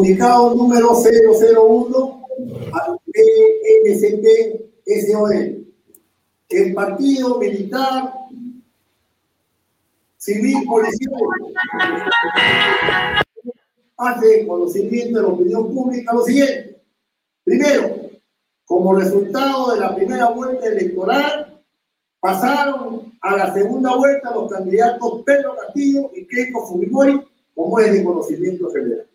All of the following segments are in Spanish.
Comunicado número 001 al PNCP SOE. El partido militar civil policial hace conocimiento de la opinión pública lo siguiente. Primero, como resultado de la primera vuelta electoral, pasaron a la segunda vuelta los candidatos Pedro Castillo y Keiko Fujimori, como es de conocimiento general.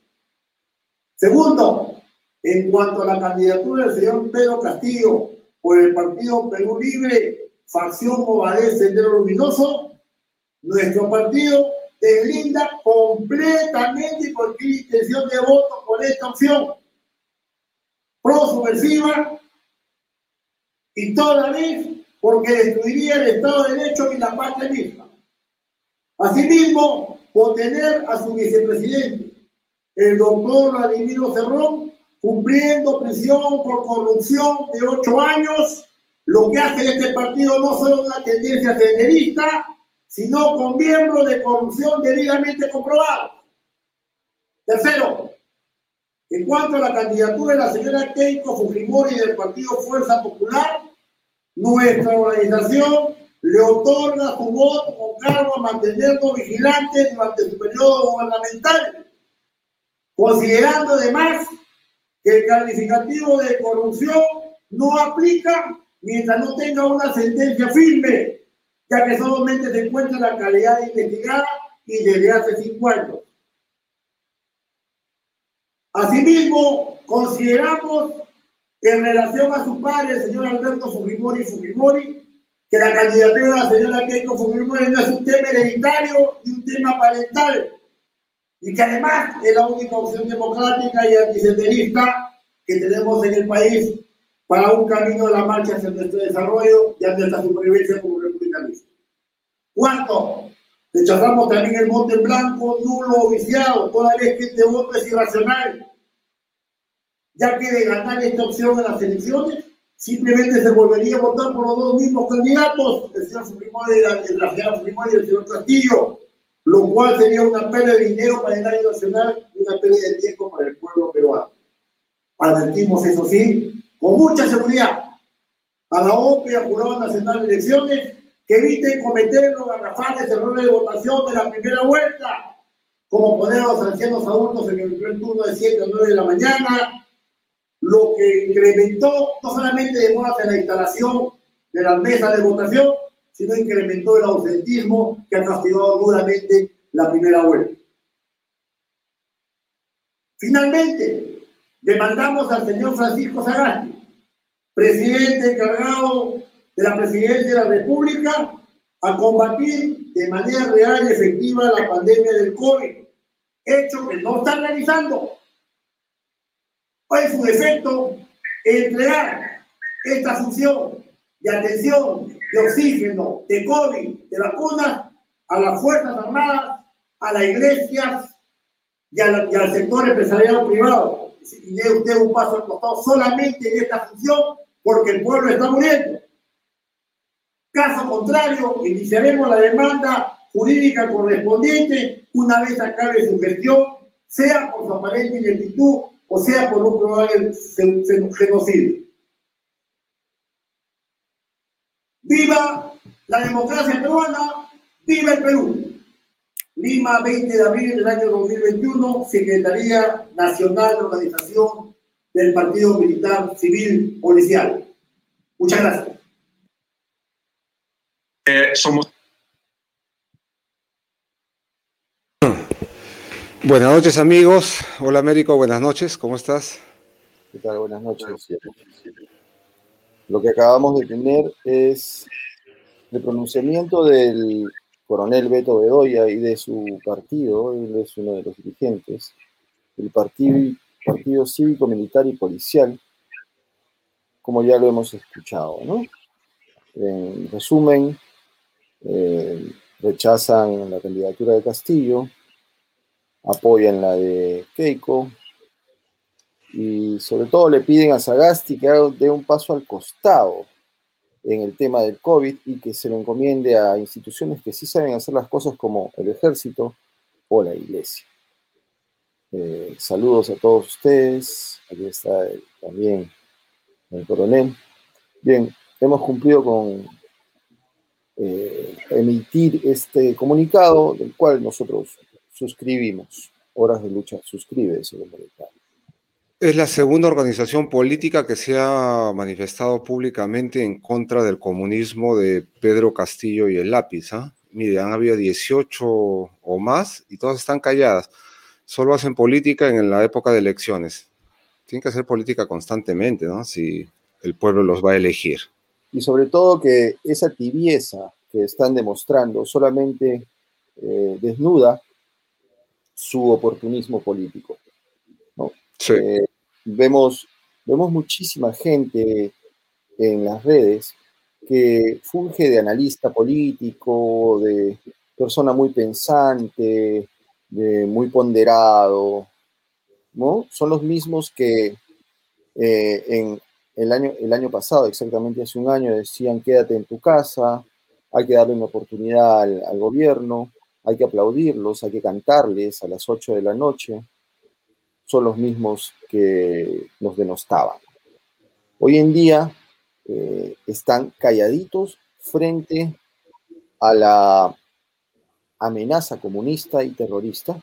Segundo, en cuanto a la candidatura del señor Pedro Castillo por el Partido Perú Libre, facción Movadez Sendero Luminoso, nuestro partido deslinda completamente cualquier intención de voto por esta opción pro-subversiva y toda vez porque destruiría el Estado de Derecho y la patria misma. Asimismo, por tener a su vicepresidente, el doctor Vladimiro Cerrón, cumpliendo prisión por corrupción de ocho años, lo que hace este partido no solo una tendencia senderista, sino con miembros de corrupción debidamente comprobados. Tercero, en cuanto a la candidatura de la señora Keiko Fujimori del Partido Fuerza Popular, nuestra organización le otorga su voto con cargo a mantenernos vigilantes durante su periodo gubernamental, considerando además que el calificativo de corrupción no aplica mientras no tenga una sentencia firme, ya que solamente se encuentra la calidad de investigada y desde hace cinco años. Asimismo, consideramos en relación a su padre, el señor Alberto Fujimori Fujimori, que la candidatura de la señora Keiko Fujimori no es un tema hereditario ni un tema parental, y que además es la única opción democrática y antisenderista que tenemos en el país para un camino de la marcha hacia nuestro desarrollo y hacia nuestra supervivencia como republicanismo. Cuarto, rechazamos también el voto blanco, nulo o viciado, toda vez que este voto es irracional, ya que de ganar esta opción en las elecciones, simplemente se volvería a votar por los dos mismos candidatos, el señor Fujimori, la señora Fujimori y el señor Castillo, lo cual sería una pérdida de dinero para el año nacional y una pérdida de tiempo para el pueblo peruano. Advertimos, eso sí, con mucha seguridad a la OPE y a Jurado Nacional de Elecciones que eviten cometer los garrafales errores de votación de la primera vuelta, como poner a los ancianos adultos en el primer turno de 7 a 9 de la mañana, lo que incrementó no solamente demoras en la instalación de las mesas de votación, sino incrementó el ausentismo que ha castigado duramente la primera vuelta. Finalmente, demandamos al señor Francisco Sagasti, presidente encargado de la presidencia de la República, a combatir de manera real y efectiva la pandemia del COVID, hecho que no está realizando. ¿Cuál es su defecto? Entregar esta función de atención, de oxígeno, de COVID, de vacunas a las Fuerzas Armadas, a las iglesias y, al sector empresarial privado. Y dé usted un paso al solamente en esta función porque el pueblo está muriendo. Caso contrario, iniciaremos la demanda jurídica correspondiente una vez acabe su gestión, sea por su aparente ineptitud o sea por un probable genocidio. ¡Viva la democracia peruana! ¡Viva el Perú! Lima, 20 de abril del año 2021, Secretaría Nacional de Organización del Partido Militar Civil Policial. Muchas gracias. Eh, somos. Buenas noches, amigos. Hola, Américo. Buenas noches. ¿Cómo estás? ¿Qué tal? Buenas noches. Lo que acabamos de tener es el pronunciamiento del coronel Beto Bedoya y de su partido, él es uno de los dirigentes, el partido, partido Cívico, Militar y Policial, como ya lo hemos escuchado. ¿no? En resumen, eh, rechazan la candidatura de Castillo, apoyan la de Keiko, y sobre todo le piden a Sagasti que dé un paso al costado en el tema del COVID y que se lo encomiende a instituciones que sí saben hacer las cosas como el ejército o la iglesia. Eh, saludos a todos ustedes. Aquí está también el coronel. Bien, hemos cumplido con eh, emitir este comunicado, del cual nosotros suscribimos. Horas de Lucha suscribe ese comunicado. Es la segunda organización política que se ha manifestado públicamente en contra del comunismo de Pedro Castillo y el lápiz. ¿ah? Mire, han habido 18 o más y todas están calladas. Solo hacen política en la época de elecciones. Tienen que hacer política constantemente, ¿no? Si el pueblo los va a elegir. Y sobre todo que esa tibieza que están demostrando solamente eh, desnuda su oportunismo político. Eh, vemos, vemos muchísima gente en las redes que funge de analista político, de persona muy pensante, de muy ponderado, ¿no? Son los mismos que eh, en el año, el año pasado, exactamente hace un año, decían quédate en tu casa, hay que darle una oportunidad al, gobierno, hay que aplaudirlos, hay que cantarles a las 8 de la noche. Son los mismos que nos denostaban. Hoy en día eh, están calladitos frente a la amenaza comunista y terrorista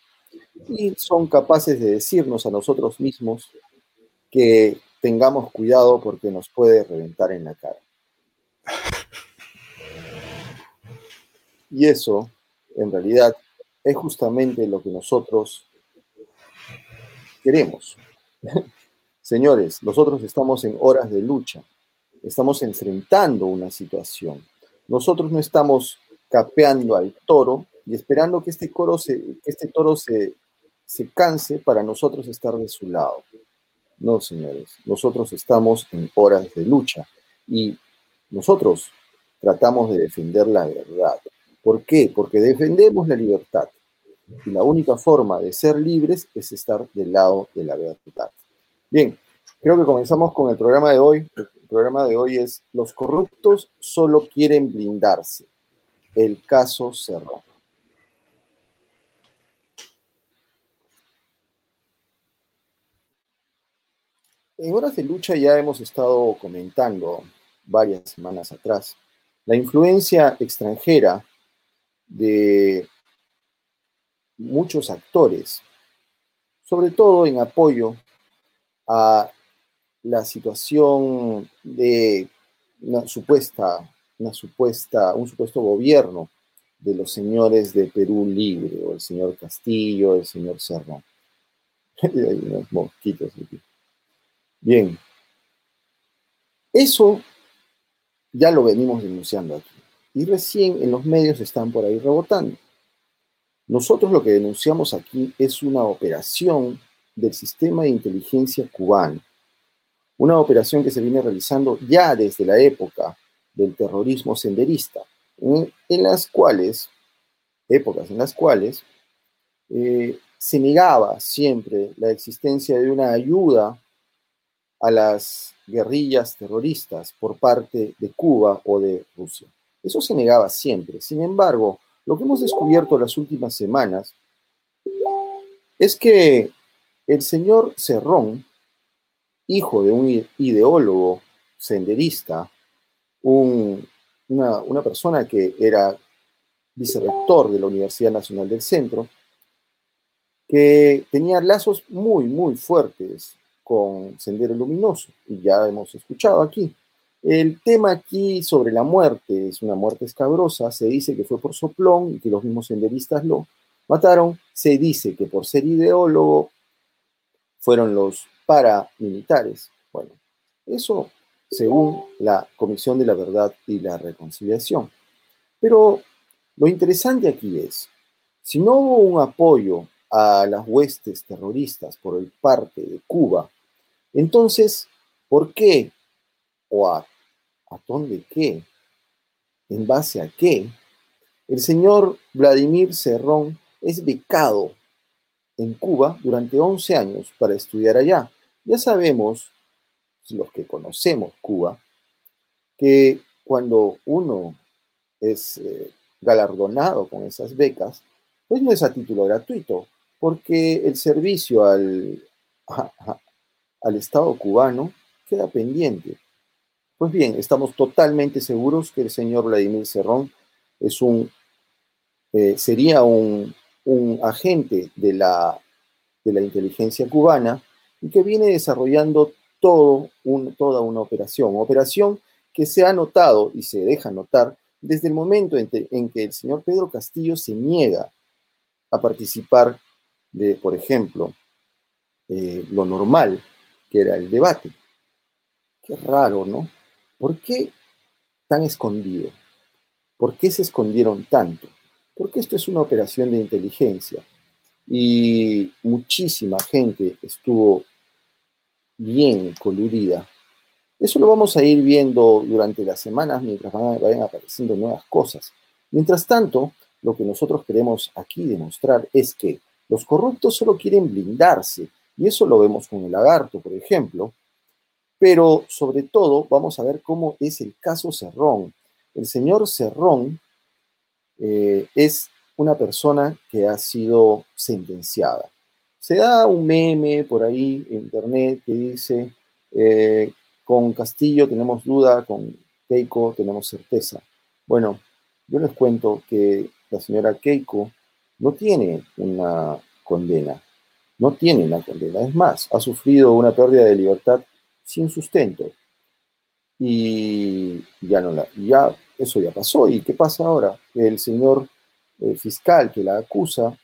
y son capaces de decirnos a nosotros mismos que tengamos cuidado porque nos puede reventar en la cara. Y eso, en realidad, es justamente lo que nosotros queremos. Señores, nosotros estamos en horas de lucha, estamos enfrentando una situación. Nosotros no estamos capeando al toro y esperando que este, coro se, este toro se, se canse para nosotros estar de su lado. No, señores, nosotros estamos en horas de lucha y nosotros tratamos de defender la verdad. ¿Por qué? Porque defendemos la libertad. Y la única forma de ser libres es estar del lado de la verdad. Bien, creo que comenzamos con el programa de hoy. El programa de hoy es Los corruptos solo quieren blindarse. El caso cerró. En horas de lucha ya hemos estado comentando varias semanas atrás la influencia extranjera de muchos actores, sobre todo en apoyo a la situación de una supuesta, una supuesta, un supuesto gobierno de los señores de Perú Libre, o el señor Castillo, el señor Serrón. Hay unos mosquitos aquí. Bien. Eso ya lo venimos denunciando aquí y recién en los medios están por ahí rebotando. Nosotros lo que denunciamos aquí es una operación del sistema de inteligencia cubano, una operación que se viene realizando ya desde la época del terrorismo senderista, en, las cuales, épocas en las cuales, eh, se negaba siempre la existencia de una ayuda a las guerrillas terroristas por parte de Cuba o de Rusia. Eso se negaba siempre. Sin embargo, lo que hemos descubierto las últimas semanas es que el señor Cerrón, hijo de un ideólogo senderista, una, una persona que era vicerrector de la Universidad Nacional del Centro, que tenía lazos muy, muy fuertes con Sendero Luminoso, y ya hemos escuchado aquí, el tema aquí sobre la muerte es una muerte escabrosa. Se dice que fue por soplón y que los mismos senderistas lo mataron. Se dice que por ser ideólogo fueron los paramilitares. Bueno, eso según la Comisión de la Verdad y la Reconciliación. Pero lo interesante aquí es, si no hubo un apoyo a las huestes terroristas por el parte de Cuba, entonces, ¿por qué o a ¿A dónde qué? ¿En base a qué? El señor Vladimir Cerrón es becado en Cuba durante 11 años para estudiar allá. Ya sabemos, los que conocemos Cuba, que cuando uno es eh, galardonado con esas becas, pues no es a título gratuito. porque el servicio al, al Estado cubano queda pendiente. Pues bien, estamos totalmente seguros que el señor Vladimir Cerrón es un, eh, sería un, agente de la, de la inteligencia cubana y que viene desarrollando todo toda una operación, operación que se ha notado y se deja notar desde el momento en, que el señor Pedro Castillo se niega a participar de, por ejemplo, eh, lo normal, que era el debate. Qué raro, ¿no? ¿Por qué tan escondido? ¿Por qué se escondieron tanto? Porque esto es una operación de inteligencia y muchísima gente estuvo bien coludida. Eso lo vamos a ir viendo durante las semanas mientras vayan apareciendo nuevas cosas. Mientras tanto, lo que nosotros queremos aquí demostrar es que los corruptos solo quieren blindarse, y eso lo vemos con el lagarto, por ejemplo, pero sobre todo vamos a ver cómo es el caso Cerrón. El señor Cerrón eh, es una persona que ha sido sentenciada. Se da un meme por ahí en internet que dice, eh, con Castillo tenemos duda, con Keiko tenemos certeza. Bueno, yo les cuento que la señora Keiko no tiene una condena, no tiene una condena, es más, ha sufrido una pérdida de libertad sin sustento. Y ya no la, ya eso ya pasó. ¿Y qué pasa ahora? El señor eh, fiscal que la acusa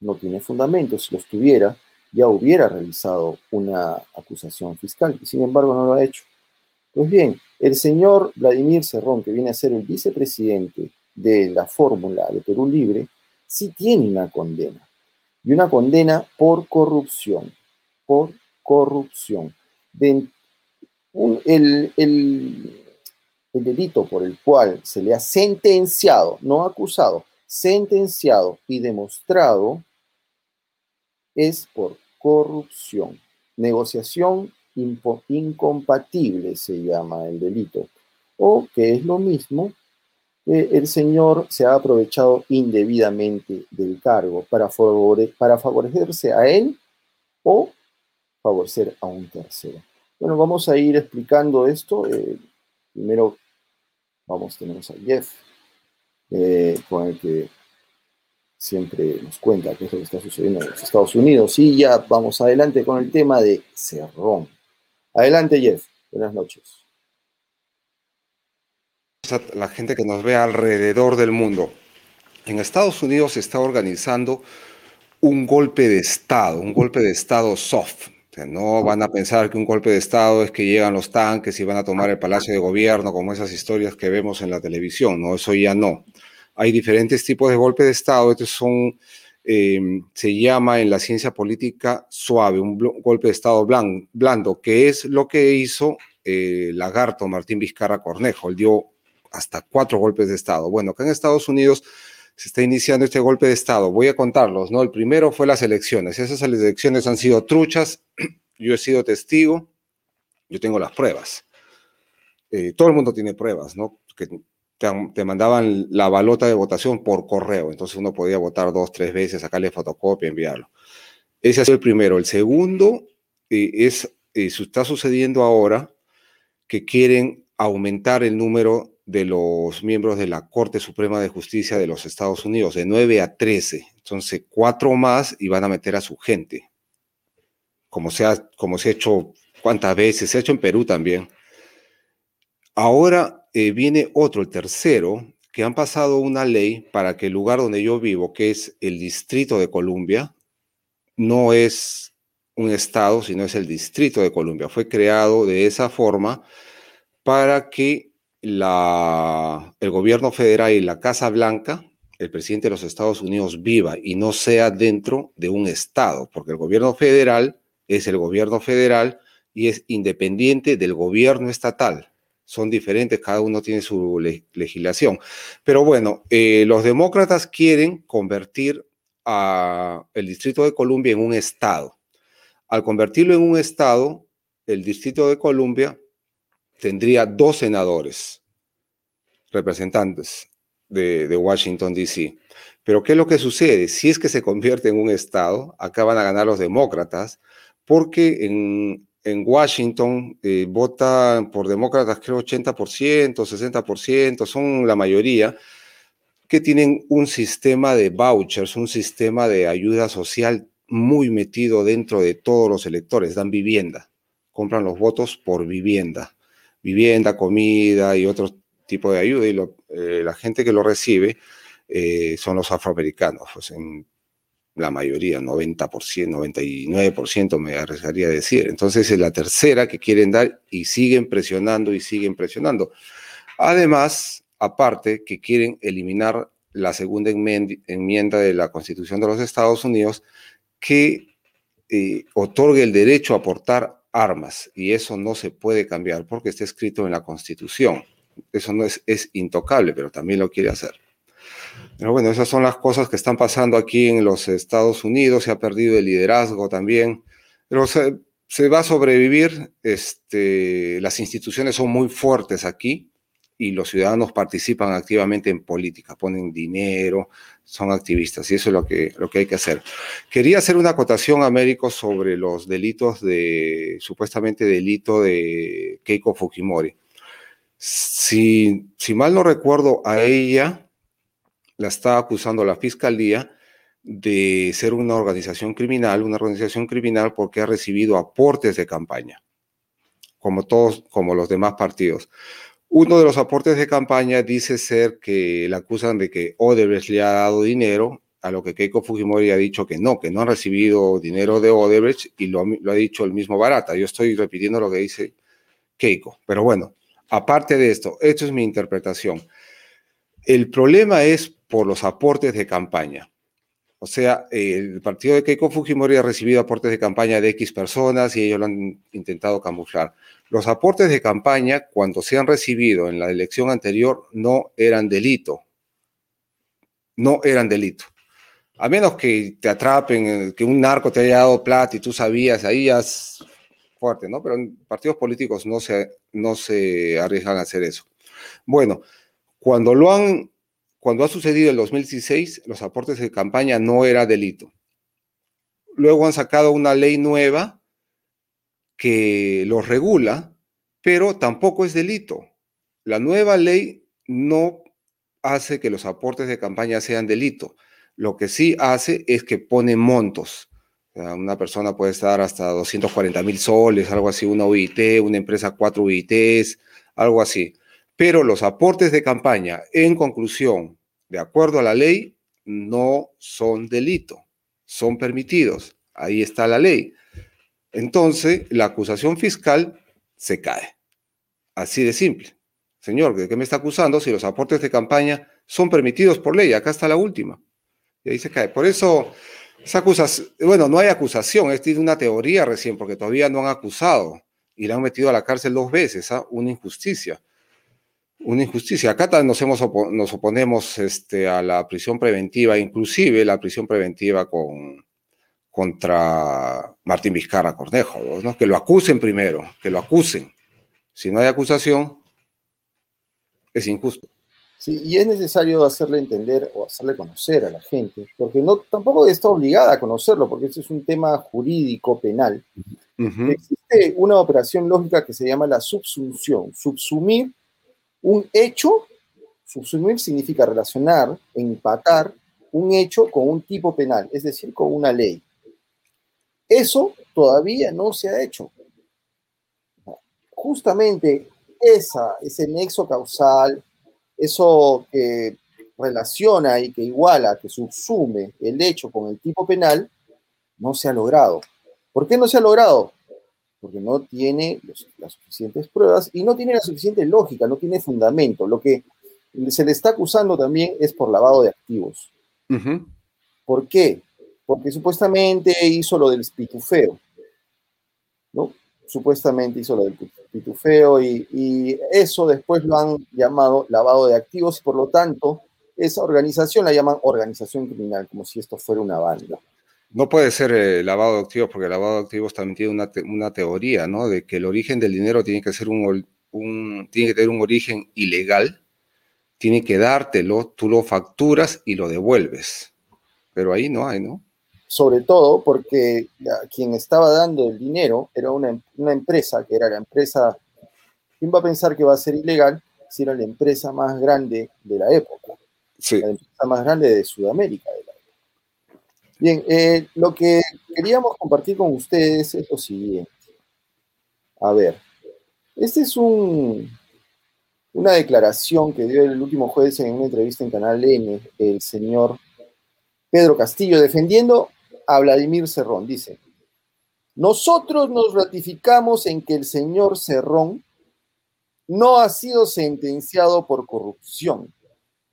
no tiene fundamentos. Si los tuviera, ya hubiera realizado una acusación fiscal. Sin embargo, no lo ha hecho. Pues bien, el señor Vladimir Cerrón, que viene a ser el vicepresidente de la fórmula de Perú Libre, sí tiene una condena. Y una condena por corrupción. Por corrupción el, el, delito por el cual se le ha sentenciado, no acusado, sentenciado y demostrado es por corrupción. Negociación incompatible se llama el delito. O que es lo mismo, el señor se ha aprovechado indebidamente del cargo para, para favorecerse a él o favorecer a un tercero. Bueno, vamos a ir explicando esto. Eh, primero vamos, tenemos a Jeff, eh, con el que siempre nos cuenta qué es lo que está sucediendo en los Estados Unidos. Y ya vamos adelante con el tema de Cerrón. Adelante, Jeff. Buenas noches. La gente que nos ve alrededor del mundo. En Estados Unidos se está organizando un golpe de Estado, un golpe de Estado soft no van a pensar que un golpe de Estado es que llegan los tanques y van a tomar el Palacio de Gobierno, como esas historias que vemos en la televisión. No, eso ya no. Hay diferentes tipos de golpe de Estado. Estos son, em, se llama en la ciencia política suave, un golpe de Estado blando, que es lo que hizo el lagarto Martín Vizcarra Cornejo. Él dio hasta cuatro golpes de Estado. Bueno, acá en Estados Unidos se está iniciando este golpe de Estado. Voy a contarlos, ¿no? El primero fue las elecciones. Esas elecciones han sido truchas. Yo he sido testigo. Yo tengo las pruebas. Eh, todo el mundo tiene pruebas, ¿no? Que te, mandaban la balota de votación por correo. Entonces uno podía votar dos, tres veces, sacarle fotocopia, enviarlo. Ese ha sido el primero. El segundo eh, es, eh, está sucediendo ahora que quieren aumentar el número de los miembros de la Corte Suprema de Justicia de los Estados Unidos, de 9 a 13. Entonces, cuatro más y van a meter a su gente. Como se ha, como se ha hecho cuántas veces, se ha hecho en Perú también. Ahora eh, viene otro, el tercero, que han pasado una ley para que el lugar donde yo vivo, que es el Distrito de Columbia, no es un estado, sino es el Distrito de Columbia. Fue creado de esa forma para que el gobierno federal y la Casa Blanca, el presidente de los Estados Unidos viva y no sea dentro de un Estado, porque el gobierno federal es el gobierno federal y es independiente del gobierno estatal. Son diferentes, cada uno tiene su legislación. Pero bueno, eh, los demócratas quieren convertir a el Distrito de Columbia en un Estado. Al convertirlo en un Estado, el Distrito de Columbia tendría dos senadores representantes de, Washington, D.C. Pero ¿qué es lo que sucede? Si es que se convierte en un estado, acá van a ganar los demócratas, porque en, en Washington eh, votan por demócratas creo 80%, 60%, son la mayoría, que tienen un sistema de vouchers, un sistema de ayuda social muy metido dentro de todos los electores, dan vivienda, compran los votos por vivienda, vivienda, comida y otro tipo de ayuda, y eh, la gente que lo recibe eh, son los afroamericanos, pues en la mayoría, 90%, 99% me arriesgaría a decir. Entonces es la tercera que quieren dar y siguen presionando y siguen presionando. Además, aparte que quieren eliminar la segunda enmienda de la Constitución de los Estados Unidos que eh, otorgue el derecho a portar armas y eso no se puede cambiar porque está escrito en la Constitución. Eso no es, es intocable, pero también lo quiere hacer. Pero bueno, esas son las cosas que están pasando aquí en los Estados Unidos. Se ha perdido el liderazgo también. Pero se, va a sobrevivir. Este, las instituciones son muy fuertes aquí y los ciudadanos participan activamente en política, ponen dinero, son activistas y eso es lo que, lo que hay que hacer. Quería hacer una acotación, Américo, sobre los delitos de, supuestamente delito de Keiko Fujimori. Si, si mal no recuerdo, a ella la está acusando la fiscalía de ser una organización criminal, una organización criminal porque ha recibido aportes de campaña, como todos, como los demás partidos. Uno de los aportes de campaña dice ser que la acusan de que Odebrecht le ha dado dinero, a lo que Keiko Fujimori ha dicho que no, que no ha recibido dinero de Odebrecht y lo, lo ha dicho el mismo Barata. Yo estoy repitiendo lo que dice Keiko, pero bueno, aparte de esto, esto es mi interpretación. El problema es por los aportes de campaña. O sea, el partido de Keiko Fujimori ha recibido aportes de campaña de X personas y ellos lo han intentado camuflar. Los aportes de campaña, cuando se han recibido en la elección anterior, no eran delito. No eran delito. A menos que te atrapen, eh, que un narco te haya dado plata y tú sabías, ahí ya es fuerte, ¿no? Pero partidos políticos no se, no se arriesgan a hacer eso. Bueno, cuando lo han cuando ha sucedido el 2016, los aportes de campaña no era delito. Luego han sacado una ley nueva que los regula, pero tampoco es delito. La nueva ley no hace que los aportes de campaña sean delito. Lo que sí hace es que pone montos. una persona puede estar hasta 240 mil soles, algo así, una UIT, una empresa cuatro UITs, algo así. Pero los aportes de campaña, en conclusión, de acuerdo a la ley, no son delito, son permitidos. Ahí está la ley. Entonces, la acusación fiscal se cae. Así de simple. Señor, ¿de qué me está acusando si los aportes de campaña son permitidos por ley? Acá está la última. Y ahí se cae. Por eso, esa acusación, bueno, no hay acusación, es una teoría recién, porque todavía no han acusado y la han metido a la cárcel dos veces, ¿ah? una injusticia una injusticia. Acá nos, hemos nos oponemos este, a la prisión preventiva, inclusive la prisión preventiva con, contra Martín Vizcarra Cornejo, ¿no? que lo acusen primero, que lo acusen. Si no hay acusación, es injusto. Sí, y es necesario hacerle entender o hacerle conocer a la gente, porque no tampoco está obligada a conocerlo, porque este es un tema jurídico penal. Existe una operación lógica que se llama la subsunción, subsumir un hecho, subsumir significa relacionar, empatar un hecho con un tipo penal, es decir, con una ley. Eso todavía no se ha hecho. Justamente esa, ese nexo causal, eso que relaciona y que iguala, que subsume el hecho con el tipo penal, no se ha logrado. ¿Por qué no se ha logrado? porque no tiene las suficientes pruebas y no tiene la suficiente lógica, no tiene fundamento. Lo que se le está acusando también es por lavado de activos. ¿Por qué? Porque supuestamente hizo lo del pitufeo, ¿no? Supuestamente hizo lo del pitufeo y, y eso después lo han llamado lavado de activos por lo tanto esa organización la llaman organización criminal, como si esto fuera una banda. No puede ser eh, lavado de activos, porque lavado de activos también tiene una, teoría, ¿no? De que el origen del dinero tiene que ser un, tiene que tener un origen ilegal tiene que dártelo, tú lo facturas y lo devuelves. Pero ahí no hay, ¿no? Sobre todo porque quien estaba dando el dinero era una, una empresa, que era la empresa, ¿quién va a pensar que va a ser ilegal si era la empresa más grande de la época? Sí. La empresa más grande de Sudamérica. De la época. Bien, eh, lo que queríamos compartir con ustedes es lo siguiente. A ver, este es un, una declaración que dio el último jueves en una entrevista en Canal N, el señor Pedro Castillo, defendiendo a Vladimir Cerrón. Dice, nosotros nos ratificamos en que el señor Cerrón no ha sido sentenciado por corrupción,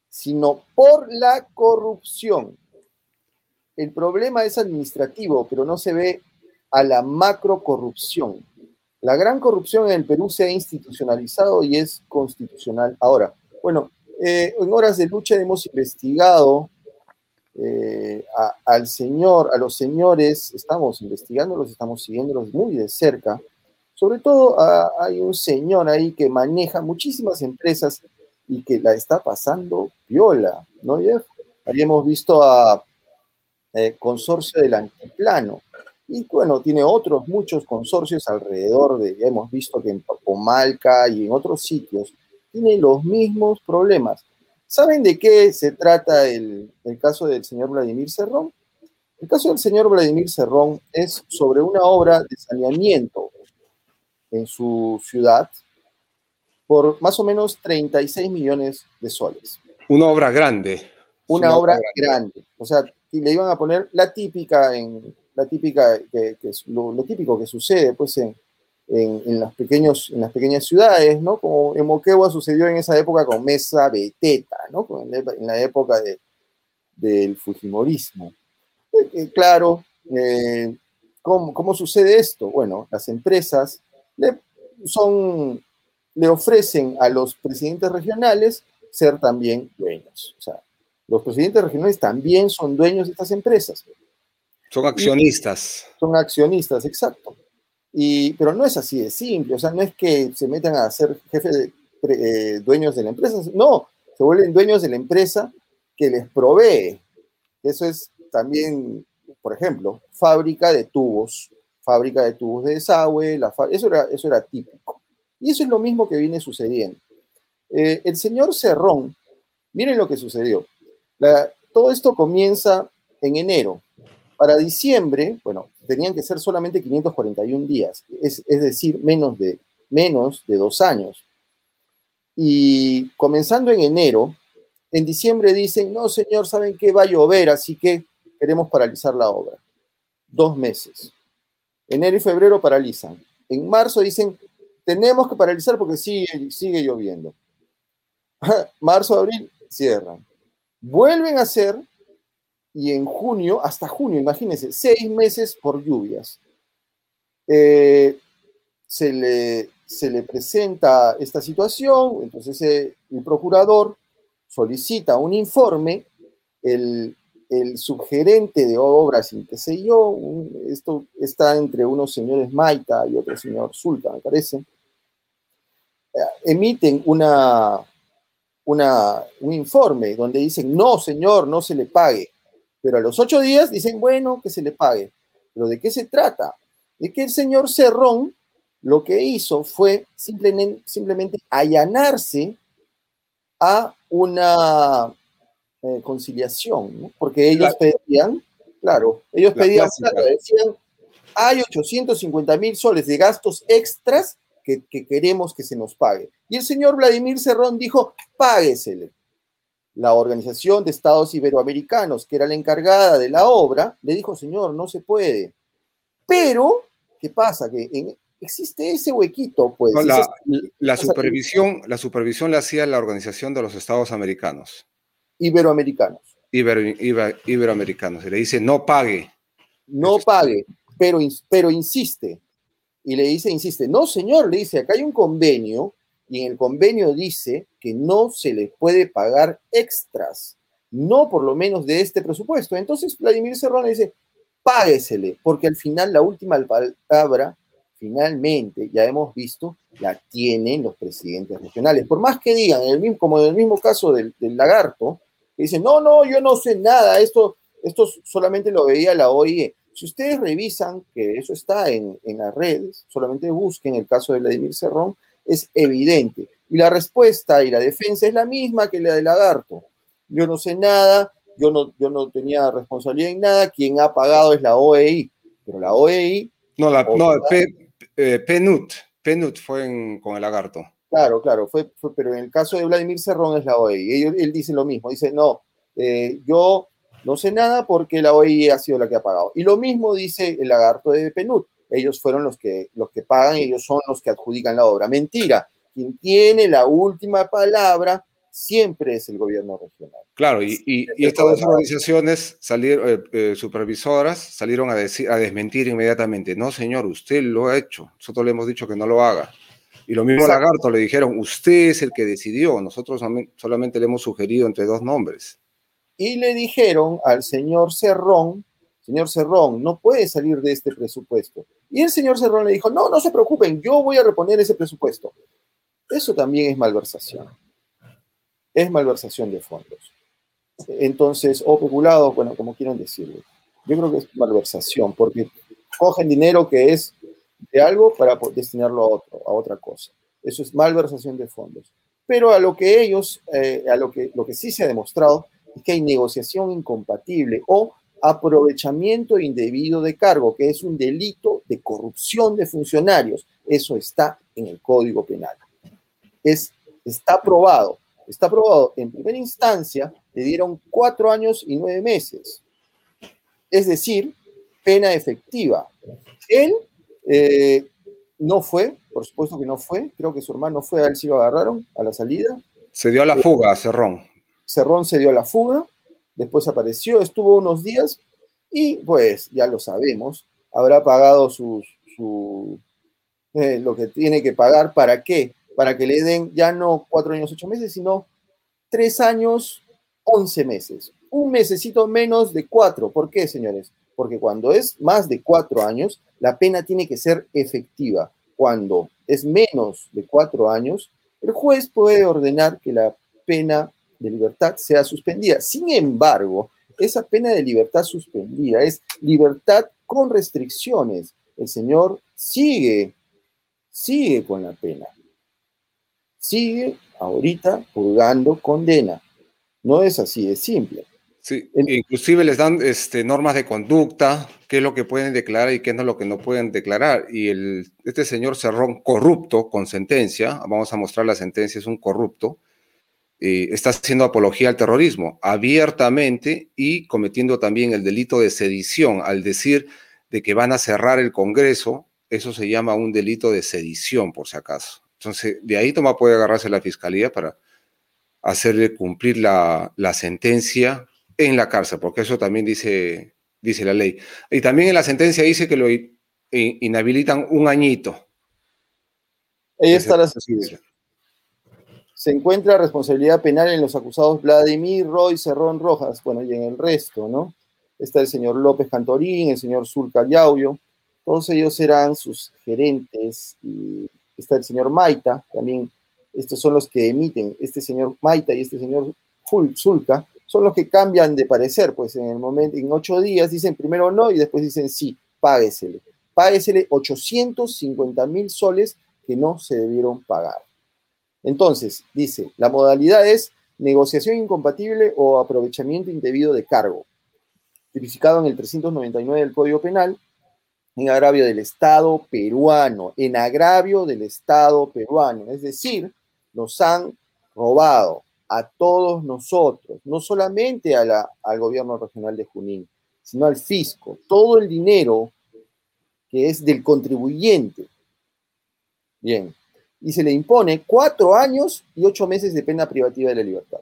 sino por la corrupción. El problema es administrativo, pero no se ve a la macro corrupción. La gran corrupción en el Perú se ha institucionalizado y es constitucional. Ahora, bueno, eh, en horas de lucha hemos investigado eh, al señor, a los señores, estamos investigándolos, estamos siguiéndolos muy de cerca. Sobre todo hay un señor ahí que maneja muchísimas empresas y que la está pasando viola, ¿no, Jeff? Habíamos visto a eh, Consorcio del Antiplano, y bueno, tiene otros muchos consorcios alrededor de, hemos visto que en Pomalca y en otros sitios, tiene los mismos problemas. ¿Saben de qué se trata el, el caso del señor Vladimir Cerrón? El caso del señor Vladimir Cerrón es sobre una obra de saneamiento en su ciudad por más o menos 36 millones de soles. Una obra grande. Una, una obra, obra grande. grande. O sea, y le iban a poner la típica en la típica, que, que es lo, lo, típico que sucede pues en, en, en, los pequeños, en las pequeñas ciudades, ¿no? Como en Moquegua sucedió en esa época con Mesa Beteta, ¿no? En la época de, del Fujimorismo. Eh, claro, eh, ¿cómo, ¿cómo, sucede esto? Bueno, las empresas le, son, le ofrecen a los presidentes regionales ser también dueños. O sea, los presidentes regionales también son dueños de estas empresas. Son accionistas. Y son accionistas, exacto. Y, pero no es así de simple, o sea, no es que se metan a ser jefes de, eh, dueños de la empresa, no, se vuelven dueños de la empresa que les provee. Eso es también, por ejemplo, fábrica de tubos, fábrica de tubos de desagüe, eso, era, eso era típico. Y eso es lo mismo que viene sucediendo. Eh, el señor Cerrón, miren lo que sucedió. Todo esto comienza en enero, para diciembre, bueno, tenían que ser solamente 541 días, es, decir, menos de, menos de dos años. Y comenzando en enero, en diciembre dicen, no, señor, saben que va a llover, así que queremos paralizar la obra. Dos meses. Enero y febrero paralizan. En marzo dicen, tenemos que paralizar porque sigue, sigue lloviendo. marzo, abril, cierran. Vuelven a hacer y en junio, hasta junio, imagínense, seis meses por lluvias. Eh, se, le, se, le, presenta esta situación, entonces eh, el procurador solicita un informe, el, el, subgerente de obras y qué sé yo, esto está entre unos señores Maita y otro señor Sulta, me parece, eh, emiten una, una, un informe donde dicen, no, señor, no se le pague pero a los ocho días dicen, bueno, que se le pague. Pero ¿de qué se trata? De que el señor Cerrón lo que hizo fue simplemente, simplemente allanarse a una eh, conciliación, ¿no? porque ellos la, pedían, claro, ellos pedían, claro, decían, hay 850 mil soles de gastos extras que, que, queremos que se nos pague. Y el señor Vladimir Cerrón dijo, páguesele la Organización de Estados Iberoamericanos, que era la encargada de la obra, le dijo, señor, no se puede. Pero, ¿qué pasa? Que en, existe ese huequito, pues. No, la, la, supervisión, la supervisión la hacía la Organización de los Estados Americanos. Iberoamericanos. Ibero, iber, iberoamericanos. Y le dice, no pague. No pague, pero, pero insiste. Y le dice, insiste, no, señor, le dice, acá hay un convenio y en el convenio dice que no se les puede pagar extras, no por lo menos de este presupuesto. Entonces Vladimir Serrano dice, páguesele, porque al final la última palabra finalmente, ya hemos visto, la tienen los presidentes regionales. Por más que digan, el mismo, como en el mismo caso del, lagarto, que dicen, no, no, yo no sé nada, esto, esto solamente lo veía la OIE. Si ustedes revisan, que eso está en, en las redes, solamente busquen el caso de Vladimir Cerrón, es evidente. Y la respuesta y la defensa es la misma que la del lagarto. Yo no sé nada, yo no, yo no tenía responsabilidad en nada, quien ha pagado es la OEI, pero la OEI... No, la, no eh, PNUT, PNUT fue con el lagarto. Claro, claro, fue, pero en el caso de Vladimir Cerrón es la OEI. Él, dice lo mismo, dice, no, eh, yo no sé nada porque la OEI ha sido la que ha pagado. Y lo mismo dice el lagarto de PNUT. Ellos fueron los que, los que pagan ellos son los que adjudican la obra. Mentira, quien tiene la última palabra siempre es el gobierno regional. Claro, y, estas dos organizaciones salieron, eh, eh, supervisoras salieron a, decir, a desmentir inmediatamente, no señor, usted lo ha hecho, nosotros le hemos dicho que no lo haga. Y lo mismo a Lagarto le dijeron, usted es el que decidió, nosotros solamente le hemos sugerido entre dos nombres. Y le dijeron al señor Cerrón, señor Cerrón, no puede salir de este presupuesto. Y el señor Cerrón le dijo, no, no se preocupen, yo voy a reponer ese presupuesto. Eso también es malversación es malversación de fondos. Entonces, o peculado, bueno, como quieran decirlo. Yo creo que es malversación, porque cogen dinero que es de algo para destinarlo a otra cosa. Eso es malversación de fondos. Pero a lo que ellos, eh, a lo que, lo que sí se ha demostrado es que hay negociación incompatible o aprovechamiento indebido de cargo, que es un delito de corrupción de funcionarios. Eso está en el Código Penal. Es, está probado está aprobado en primera instancia, le dieron cuatro años y nueve meses. Es decir, pena efectiva. Él eh, no fue, por supuesto que no fue, creo que su hermano fue, a él sí lo agarraron a la salida. Se dio a la fuga, Cerrón. Cerrón se dio a la fuga, después apareció, estuvo unos días y pues ya lo sabemos, habrá pagado su, eh, lo que tiene que pagar, ¿para qué? para que le den ya no cuatro años, ocho meses, sino tres años, once meses. Un mesecito menos de cuatro. ¿Por qué, señores? Porque cuando es más de cuatro años, la pena tiene que ser efectiva. Cuando es menos de cuatro años, el juez puede ordenar que la pena de libertad sea suspendida. Sin embargo, esa pena de libertad suspendida es libertad con restricciones. El señor sigue, sigue con la pena sigue ahorita purgando condena. No es así, es simple. Sí, inclusive les dan este, normas de conducta, qué es lo que pueden declarar y qué es lo que no pueden declarar. Y el, este señor Cerrón, corrupto con sentencia, vamos a mostrar la sentencia, es un corrupto, eh, está haciendo apología al terrorismo abiertamente y cometiendo también el delito de sedición al decir de que van a cerrar el Congreso, eso se llama un delito de sedición, por si acaso. Entonces, de ahí toma puede agarrarse la fiscalía para hacerle cumplir la, sentencia en la cárcel, porque eso también dice, dice la ley. Y también en la sentencia dice que lo inhabilitan un añito. Ahí está la sentencia. Se encuentra responsabilidad penal en los acusados Vladimir, Roy, Cerrón, Rojas, bueno, y en el resto, ¿no? Está el señor López Cantorín, el señor Zulca Yaubio, todos ellos serán sus gerentes y está el señor Maita, también estos son los que emiten, este señor Maita y este señor Zulka, son los que cambian de parecer, pues en el momento, en ocho días dicen primero no y después dicen sí, páguesele. Páguesele 850 mil soles que no se debieron pagar. Entonces, dice, la modalidad es negociación incompatible o aprovechamiento indebido de cargo, tipificado en el 399 del Código Penal, en agravio del Estado peruano, en agravio del Estado peruano. Es decir, nos han robado a todos nosotros, no solamente al gobierno regional de Junín, sino al fisco, todo el dinero que es del contribuyente. Bien, y se le impone cuatro años y ocho meses de pena privativa de la libertad.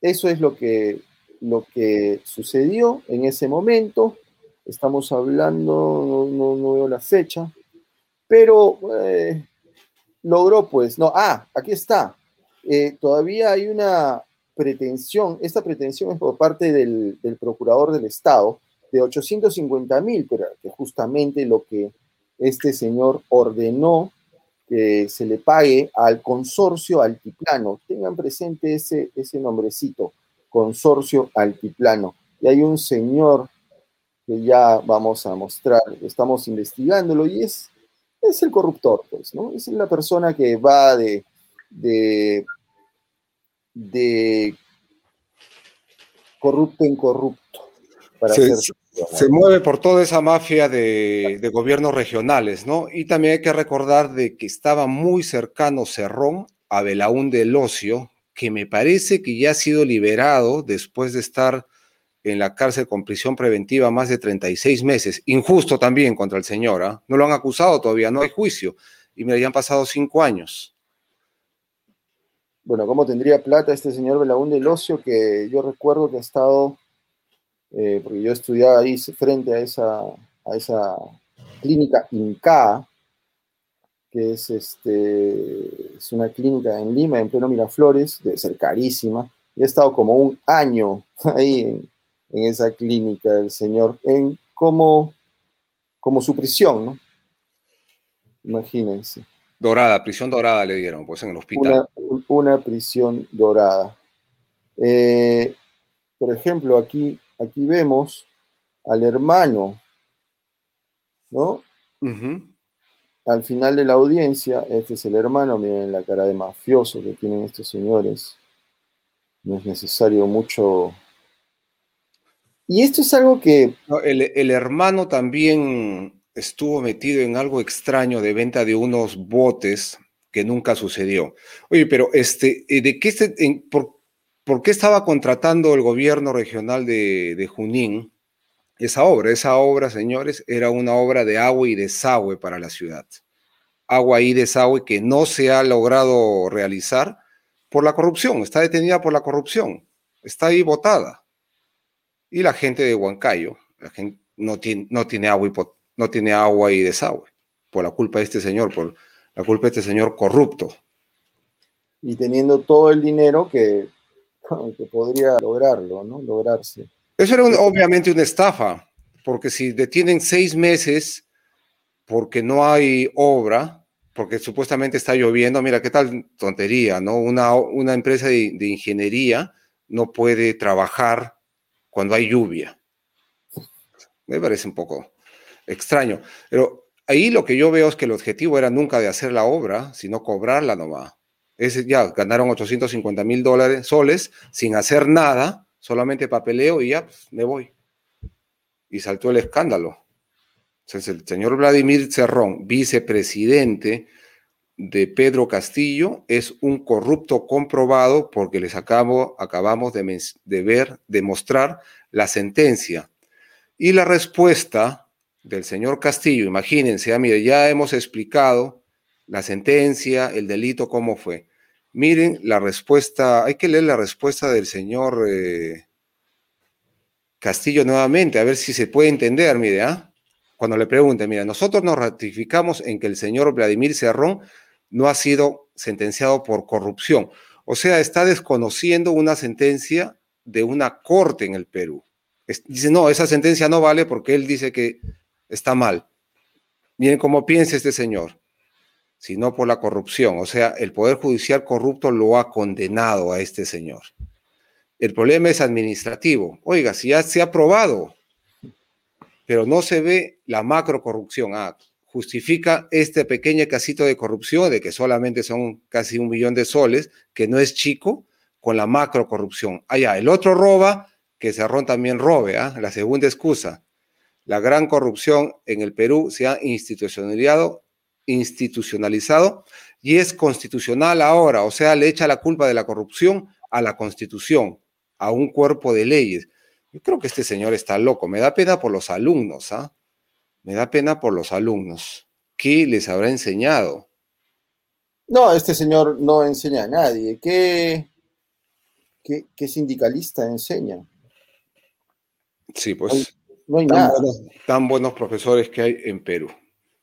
Eso es lo que, lo que sucedió en ese momento estamos hablando, no, veo la fecha, pero eh, logró pues, no, ah, aquí está, eh, todavía hay una pretensión, esta pretensión es por parte del, procurador del Estado de 850 mil, que justamente lo que este señor ordenó que se le pague al consorcio altiplano. Tengan presente ese, ese nombrecito, consorcio altiplano. Y hay un señor que ya vamos a mostrar, estamos investigándolo y es, es el corruptor, pues, ¿no? Es la persona que va de, de, de corrupto en corrupto. Para hacer se mueve por toda esa mafia de, gobiernos regionales, ¿no? Y también hay que recordar de que estaba muy cercano Cerrón a Belaún del Ocio, que me parece que ya ha sido liberado después de estar en la cárcel con prisión preventiva más de 36 meses. Injusto también contra el señor, ¿ah? No lo han acusado todavía, no hay juicio. Y me ya han pasado cinco años. Bueno, ¿cómo tendría plata este señor Belaún del Ocio que yo recuerdo que ha estado eh, porque yo estudiaba ahí frente a esa, a esa clínica INCA, que es, este, es una clínica en Lima, en pleno Miraflores, debe ser carísima, y he estado como un año ahí en, esa clínica el señor, en como, como su prisión, ¿no? Imagínense. Dorada, prisión dorada le dieron, pues en el hospital. Una, una prisión dorada. Eh, por ejemplo, aquí aquí vemos al hermano, ¿no? Al final de la audiencia, este es el hermano, miren la cara de mafioso que tienen estos señores. No es necesario mucho. Y esto es algo que. el, el hermano también estuvo metido en algo extraño de venta de unos botes que nunca sucedió. Oye, pero este, eh, ¿de qué este, por, ¿Por qué estaba contratando el gobierno regional de, Junín esa obra? Esa obra, señores, era una obra de agua y desagüe para la ciudad. Agua y desagüe que no se ha logrado realizar por la corrupción, está detenida por la corrupción, está ahí votada. Y la gente de Huancayo la gente no, tiene, no, tiene agua y, no tiene agua y desagüe por la culpa de este señor, por la culpa de este señor corrupto. Y teniendo todo el dinero que que podría lograrlo, ¿no? Lograrse. Eso era obviamente una estafa, porque si detienen seis meses porque no hay obra, porque supuestamente está lloviendo, mira qué tal tontería, ¿no? Una, una empresa de, de ingeniería no puede trabajar cuando hay lluvia. Me parece un poco extraño, pero ahí lo que yo veo es que el objetivo era nunca de hacer la obra, sino cobrarla nomás ya ganaron 850 mil dólares, soles, sin hacer nada, solamente papeleo y ya pues, me voy. Y saltó el escándalo. Entonces, el señor Vladimir Cerrón, vicepresidente de Pedro Castillo, es un corrupto comprobado porque les acabo, acabamos de, de ver, de mostrar la sentencia. Y la respuesta del señor Castillo, imagínense, ah, mire, ya hemos explicado la sentencia, el delito, cómo fue. Miren la respuesta, hay que leer la respuesta del señor eh, Castillo nuevamente, a ver si se puede entender, mire, ¿ah? cuando le pregunte, mira, nosotros nos ratificamos en que el señor Vladimir Cerrón no ha sido sentenciado por corrupción. O sea, está desconociendo una sentencia de una corte en el Perú. dice, no, esa sentencia no vale porque él dice que está mal. Miren cómo piensa este señor sino por la corrupción. O sea, el Poder Judicial corrupto lo ha condenado a este señor. El problema es administrativo. Oiga, si ya se ha aprobado, pero no se ve la macro corrupción. Ah, justifica este pequeño casito de corrupción de que solamente son casi un millón de soles, que no es chico, con la macro corrupción. Allá, ah, el otro roba, que Cerrón también robe, ¿ah? la segunda excusa. La gran corrupción en el Perú se ha institucionalizado institucionalizado y es constitucional ahora, o sea, le echa la culpa de la corrupción a la constitución, a un cuerpo de leyes. Yo creo que este señor está loco, me da pena por los alumnos, ¿ah? Me da pena por los alumnos. ¿Qué les habrá enseñado? No, este señor no enseña a nadie. ¿Qué, qué, sindicalista enseña? Sí, pues. No hay, nada. tan buenos profesores que hay en Perú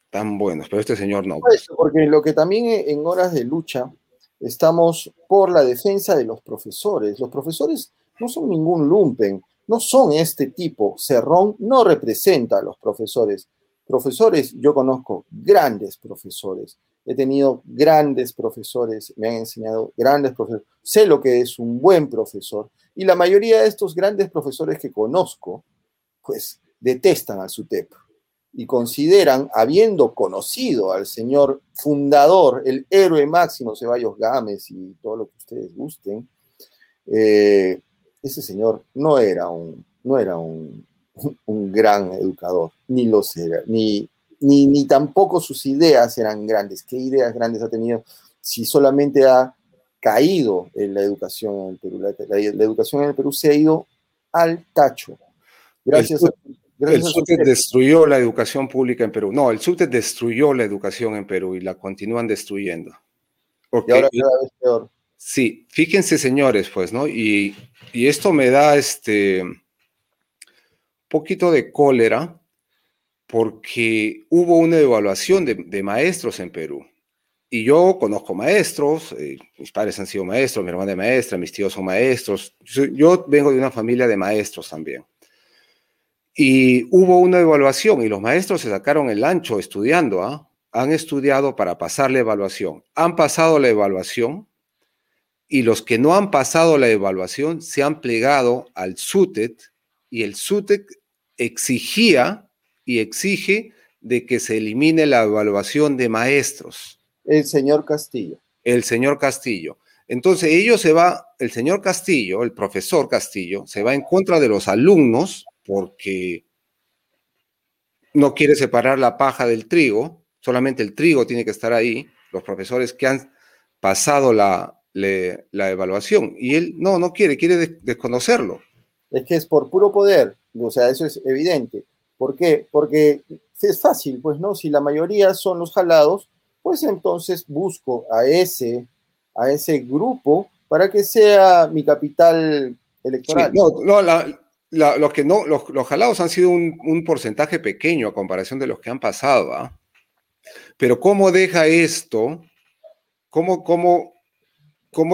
tan buenos, pero este señor no. porque lo que también en horas de lucha estamos por la defensa de los profesores. Los profesores no son ningún lumpen, no son este tipo. Cerrón no representa a los profesores. profesores, yo conozco grandes profesores, he tenido grandes profesores, me han enseñado grandes profesores, sé lo que es un buen profesor y la mayoría de estos grandes profesores que conozco, pues detestan al SUTEP y consideran, habiendo conocido al señor fundador, el héroe máximo Ceballos Gámez y todo lo que ustedes gusten, eh, ese señor no era un, no era un, gran educador, ni lo era, ni, ni, ni, tampoco sus ideas eran grandes. ¿Qué ideas grandes ha tenido si solamente ha caído en la educación en el Perú? La, la, educación en el Perú se ha ido al tacho. Gracias a el SUTEP destruyó la educación pública en Perú. No, el SUTEP destruyó la educación en Perú y la continúan destruyendo. Okay. Y ahora cada vez peor. Sí, fíjense señores, pues, ¿no? Y, y esto me da este poquito de cólera porque hubo una evaluación de, de maestros en Perú. Y yo conozco maestros, eh, mis padres han sido maestros, mi hermana es maestra, mis tíos son maestros. Yo vengo de una familia de maestros también. Y hubo una evaluación y los maestros se sacaron el ancho estudiando, ¿ah? Han estudiado para pasar la evaluación. Han pasado la evaluación y los que no han pasado la evaluación se han plegado al SUTET y el SUTET exigía y exige de que se elimine la evaluación de maestros. El señor Castillo. El señor Castillo. Entonces ellos se va, el señor Castillo, el profesor Castillo, se va en contra de los alumnos porque no quiere separar la paja del trigo, solamente el trigo tiene que estar ahí, los profesores que han pasado la, la evaluación, y él no, no quiere, quiere desconocerlo. Es que es por puro poder, o sea, eso es evidente. ¿Por qué? Porque es fácil, pues, ¿no? Si la mayoría son los jalados, pues entonces busco a ese, a ese grupo para que sea mi capital electoral. no, no la, los que no, los, jalados han sido un, porcentaje pequeño a comparación de los que han pasado, ¿ah? Pero ¿cómo deja esto? ¿Cómo,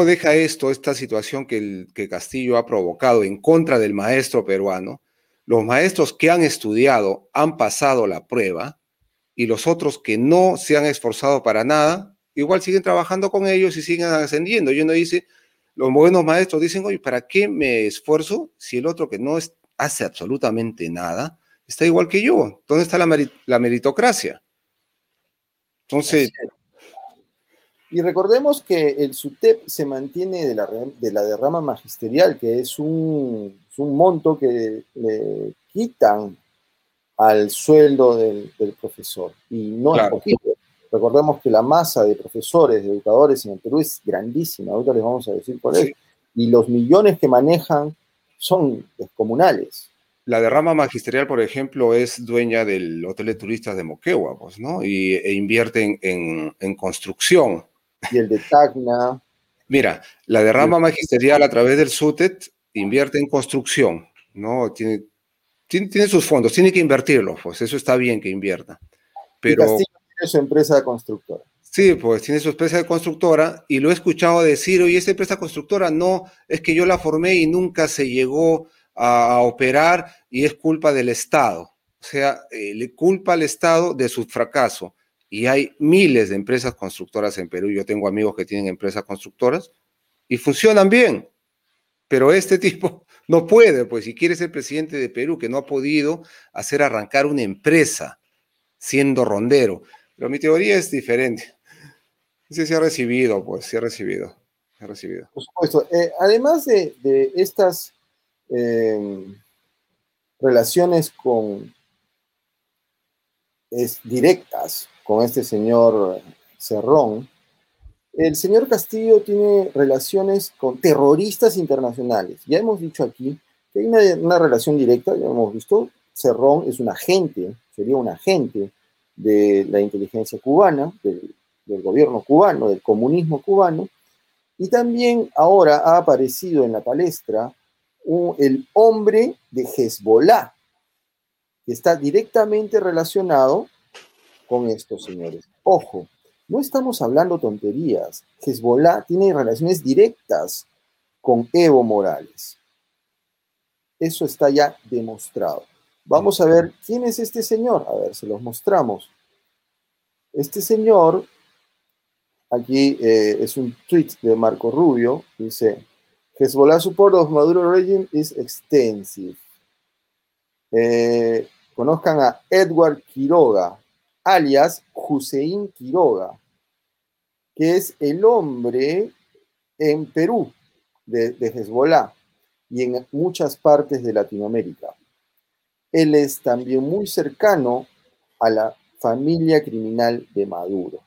deja esto, esta situación que, que Castillo ha provocado en contra del maestro peruano? Los maestros que han estudiado han pasado la prueba y los otros que no se han esforzado para nada, igual siguen trabajando con ellos y siguen ascendiendo. Y uno dice, los buenos maestros dicen, oye, ¿para qué me esfuerzo si el otro que no hace absolutamente nada está igual que yo? ¿Dónde está la, meritocracia? Entonces... Y recordemos que el SUTEP se mantiene de la, de la derrama magisterial, que es un, monto que le quitan al sueldo del, profesor. Y no es poquito. Recordemos que la masa de profesores, de educadores en el Perú es grandísima, ahorita les vamos a decir por eso. Y los millones que manejan son descomunales. La derrama magisterial, por ejemplo, es dueña del Hotel de Turistas de Moquegua, pues, ¿no? Y, e invierte en, construcción. Y el de Tacna. Mira, la derrama magisterial a través del SUTET invierte en construcción, ¿no? Tiene, tiene, sus fondos, tiene que invertirlos, pues eso está bien que invierta. Pero tiene su empresa constructora. Sí, pues tiene su empresa de constructora y lo he escuchado decir, oye, esta empresa constructora no, es que yo la formé y nunca se llegó a, operar y es culpa del Estado. O sea, eh, le culpa al Estado de su fracaso. Y hay miles de empresas constructoras en Perú. Yo tengo amigos que tienen empresas constructoras y funcionan bien. Pero este tipo no puede, pues si quiere ser presidente de Perú, que no ha podido hacer arrancar una empresa siendo rondero. Pero mi teoría es diferente. Sí, ha recibido, pues, se ha recibido. Ha recibido. Por supuesto. Eh, además de, estas em, relaciones con directas con este señor Cerrón, el señor Castillo tiene relaciones con terroristas internacionales. Ya hemos dicho aquí que hay una relación directa, ya hemos visto, Cerrón es un agente, sería un agente de la inteligencia cubana, del, gobierno cubano, del comunismo cubano, y también ahora ha aparecido en la palestra el hombre de Hezbollah, que está directamente relacionado con estos señores. Ojo, no estamos hablando tonterías. Hezbollah tiene relaciones directas con Evo Morales. Eso está ya demostrado. Vamos a ver quién es este señor. A ver, se los mostramos. Este señor, aquí eh, es un tweet de Marco Rubio, dice, Hezbollah support of Maduro regime is extensive. Eh, conozcan a Edward Quiroga, alias Hussein Quiroga, que es el hombre en Perú de, de Hezbollah y en muchas partes de Latinoamérica. Él es también muy cercano a la familia criminal de Maduro.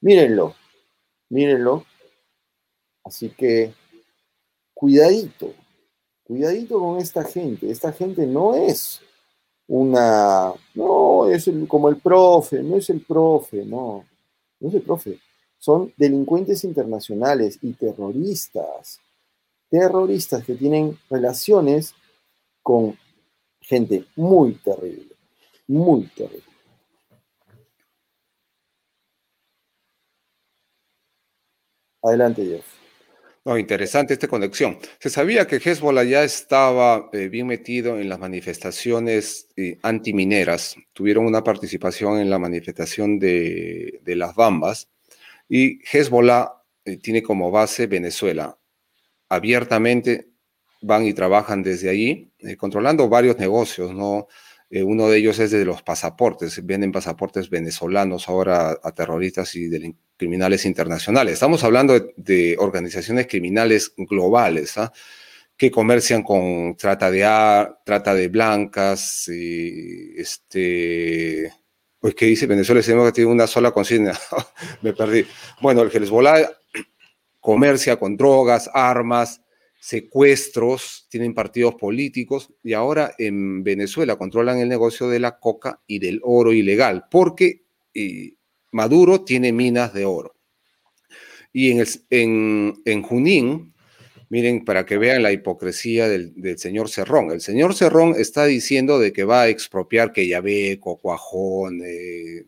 Mírenlo, mírenlo. Así que cuidadito, cuidadito con esta gente. Esta gente no es una, no es como el profe, no es el profe, no, no es el profe. Son delincuentes internacionales y terroristas, terroristas que tienen relaciones con gente muy terrible, muy terrible. Adelante, Jeff. No, interesante esta conexión. Se sabía que Hezbollah ya estaba eh, bien metido en las manifestaciones eh, antimineras. Tuvieron una participación en la manifestación de, las Bambas. Y Hezbollah eh, tiene como base Venezuela. Abiertamente van y trabajan desde allí, eh, controlando varios negocios, ¿no? Eh, uno de ellos es de los pasaportes, venden pasaportes venezolanos ahora a terroristas y criminales internacionales. Estamos hablando de, organizaciones criminales globales, ¿ah? que comercian con trata de trata de blancas, este, pues que dice Venezuela, que tiene una sola consigna, me perdí. Bueno, el Hezbollah comercia con drogas, armas, secuestros, tienen partidos políticos y ahora en Venezuela controlan el negocio de la coca y del oro ilegal, porque eh, Maduro tiene minas de oro. Y en, en, en, Junín, miren, para que vean la hipocresía del, señor Cerrón, el señor Cerrón está diciendo de que va a expropiar Queyabeco, Cuajón, eh,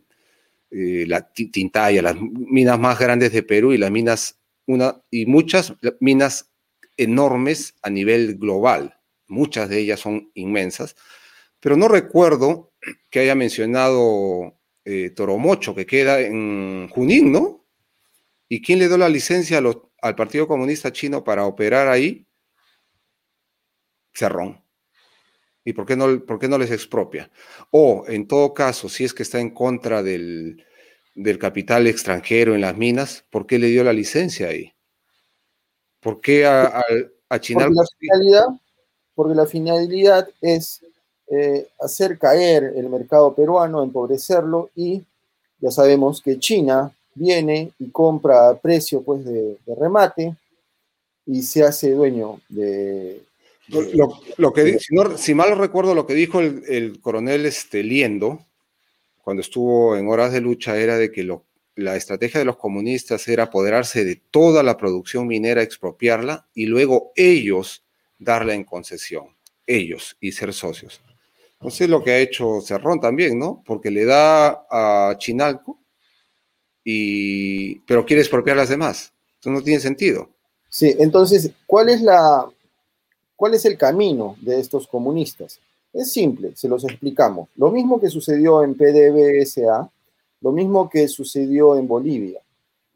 eh, la Tintaya, las minas más grandes de Perú y las minas, una, y muchas minas enormes a nivel global. Muchas de ellas son inmensas, pero no recuerdo que haya mencionado eh, Toromocho, que queda en Junín, ¿no? ¿Y quién le dio la licencia al Partido Comunista Chino para operar ahí? Cerrón. ¿Y por qué, no, por qué no les expropia? O, en todo caso, si es que está en contra del, del capital extranjero en las minas, ¿por qué le dio la licencia ahí? ¿Por qué a, a, China? Porque la, finalidad, porque la finalidad es eh, hacer caer el mercado peruano, empobrecerlo y ya sabemos que China viene y compra a precio pues, de, remate y se hace dueño de... lo, que, si, si, mal recuerdo, lo que dijo el, coronel este, Liendo cuando estuvo en horas de lucha era de que lo, la estrategia de los comunistas era apoderarse de toda la producción minera, expropiarla y luego ellos darla en concesión, ellos y ser socios. Sé lo que ha hecho Cerrón también, ¿no? Porque le da a Chinalco, y, pero quiere expropiar las demás. Eso no tiene sentido. Sí, entonces, ¿cuál es, la, ¿cuál es el camino de estos comunistas? Es simple, se los explicamos. Lo mismo que sucedió en PDVSA, lo mismo que sucedió en Bolivia.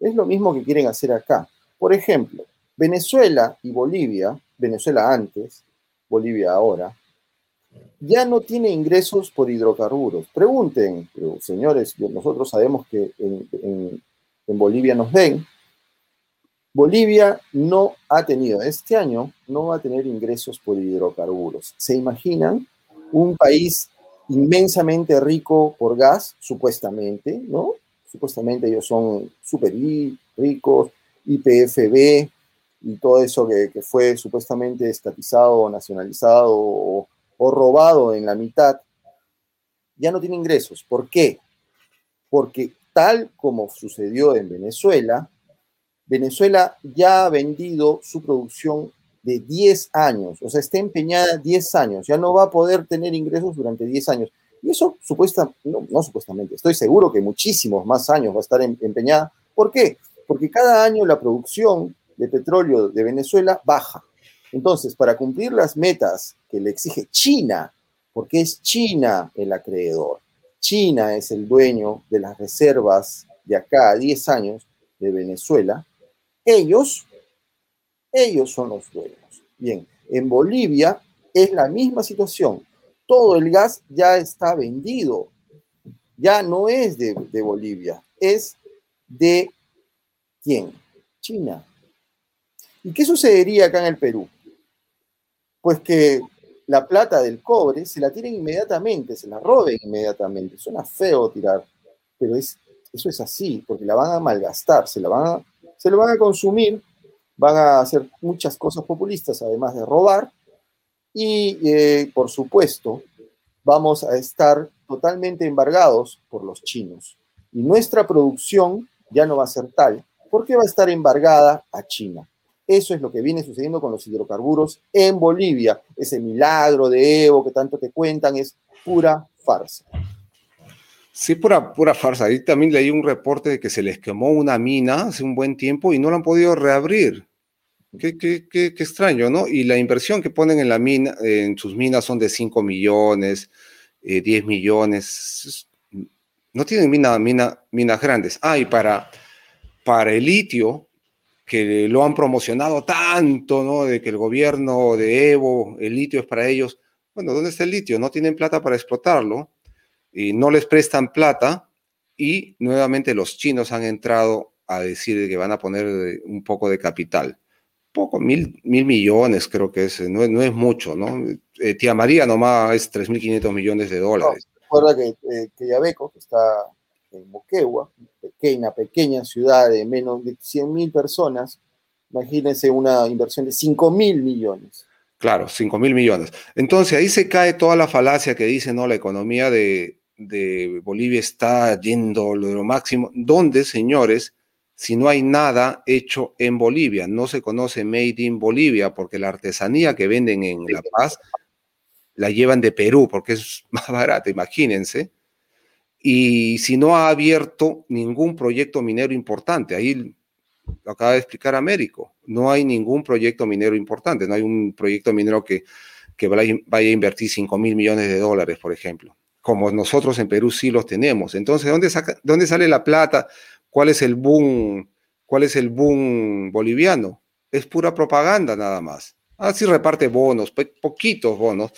Es lo mismo que quieren hacer acá. Por ejemplo, Venezuela y Bolivia, Venezuela antes, Bolivia ahora, ya no tiene ingresos por hidrocarburos. Pregunten, señores, nosotros sabemos que en, Bolivia nos ven. Bolivia no ha tenido, este año no va a tener ingresos por hidrocarburos. ¿Se imaginan un país inmensamente rico por gas, supuestamente, ¿no? Supuestamente ellos son súper ricos, IPFB y todo eso que, fue supuestamente estatizado, nacionalizado o robado en la mitad, ya no tiene ingresos. ¿Por qué? Porque tal como sucedió en Venezuela, Venezuela ya ha vendido su producción de 10 años, o sea, está empeñada 10 años, ya no va a poder tener ingresos durante 10 años. Y eso supuestamente, no, supuestamente, estoy seguro que muchísimos más años va a estar em, empeñada. ¿Por qué? Porque cada año la producción de petróleo de Venezuela baja. Entonces, para cumplir las metas que le exige China, porque es China el acreedor. China es el dueño de las reservas de acá a 10 años de Venezuela. Ellos, ellos son los dueños. Bien, en Bolivia es la misma situación. Todo el gas ya está vendido. Ya no es de, Bolivia, es de quién? China. ¿Y qué sucedería acá en el Perú? Pues que la plata del cobre se la tiren inmediatamente, se la roben inmediatamente. Suena feo tirar, pero es, eso es así, porque la van a malgastar, se la van se lo van a consumir, van a hacer muchas cosas populistas, además de robar, y eh, por supuesto, vamos a estar totalmente embargados por los chinos. Y nuestra producción ya no va a ser tal, porque va a estar embargada a China. Eso es lo que viene sucediendo con los hidrocarburos en Bolivia. Ese milagro de Evo que tanto te cuentan es pura farsa. Sí, pura, pura farsa. Ahí también leí un reporte de que se les quemó una mina hace un buen tiempo y no la han podido reabrir. Qué, qué, qué, extraño, ¿no? Y la inversión que ponen en la mina, en sus minas son de 5 millones, 10 eh, millones. No tienen mina, mina, minas grandes. Ah, y para, para el litio, que lo han promocionado tanto, ¿no? De que el gobierno de Evo, el litio es para ellos. Bueno, ¿dónde está el litio? No tienen plata para explotarlo y no les prestan plata y nuevamente los chinos han entrado a decir que van a poner eh, un poco de capital. Poco, mil, mil millones creo que es, no, no es mucho, ¿no? Eh, tía María nomás es 3.500 millones de dólares. recuerda que, eh, que Yabeco, que está en Moquegua, pequeña, pequeña ciudad de menos de 100 mil personas, imagínense una inversión de 5 mil millones. Claro, 5 mil millones. Entonces ahí se cae toda la falacia que dice, no, la economía de, de Bolivia está yendo lo máximo. ¿Dónde, señores? Si no hay nada hecho en Bolivia, no se conoce Made in Bolivia, porque la artesanía que venden en La Paz la llevan de Perú, porque es más barata, imagínense y si no ha abierto ningún proyecto minero importante. Ahí lo acaba de explicar Américo. No hay ningún proyecto minero importante. No hay un proyecto minero que, que vaya a invertir 5 mil millones de dólares, por ejemplo. Como nosotros en Perú sí los tenemos. Entonces, ¿dónde, saca, ¿dónde sale la plata? ¿Cuál es el boom? ¿Cuál es el boom boliviano? Es pura propaganda nada más. Así reparte bonos, poquitos bonos,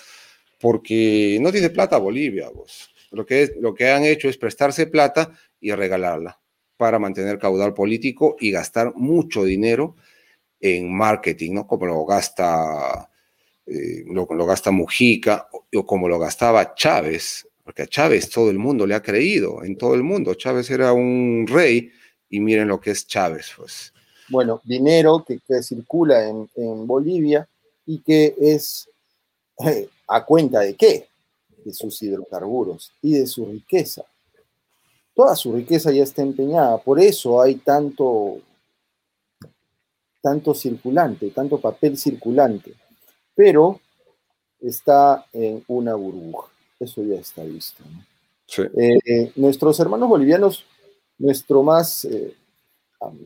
porque no tiene plata Bolivia, vos. Lo que, lo que han hecho es prestarse plata y regalarla para mantener caudal político y gastar mucho dinero en marketing, ¿no? Como lo gasta, eh, lo, gasta Mujica o, como lo gastaba Chávez, porque a Chávez todo el mundo le ha creído, en todo el mundo. Chávez era un rey y miren lo que es Chávez, pues. Bueno, dinero que, circula en, Bolivia y que es eh, a cuenta de qué? de sus hidrocarburos y de su riqueza. Toda su riqueza ya está empeñada, por eso hay tanto, tanto circulante, tanto papel circulante, pero está en una burbuja, eso ya está visto. Eh, nuestros hermanos bolivianos, nuestro más, eh,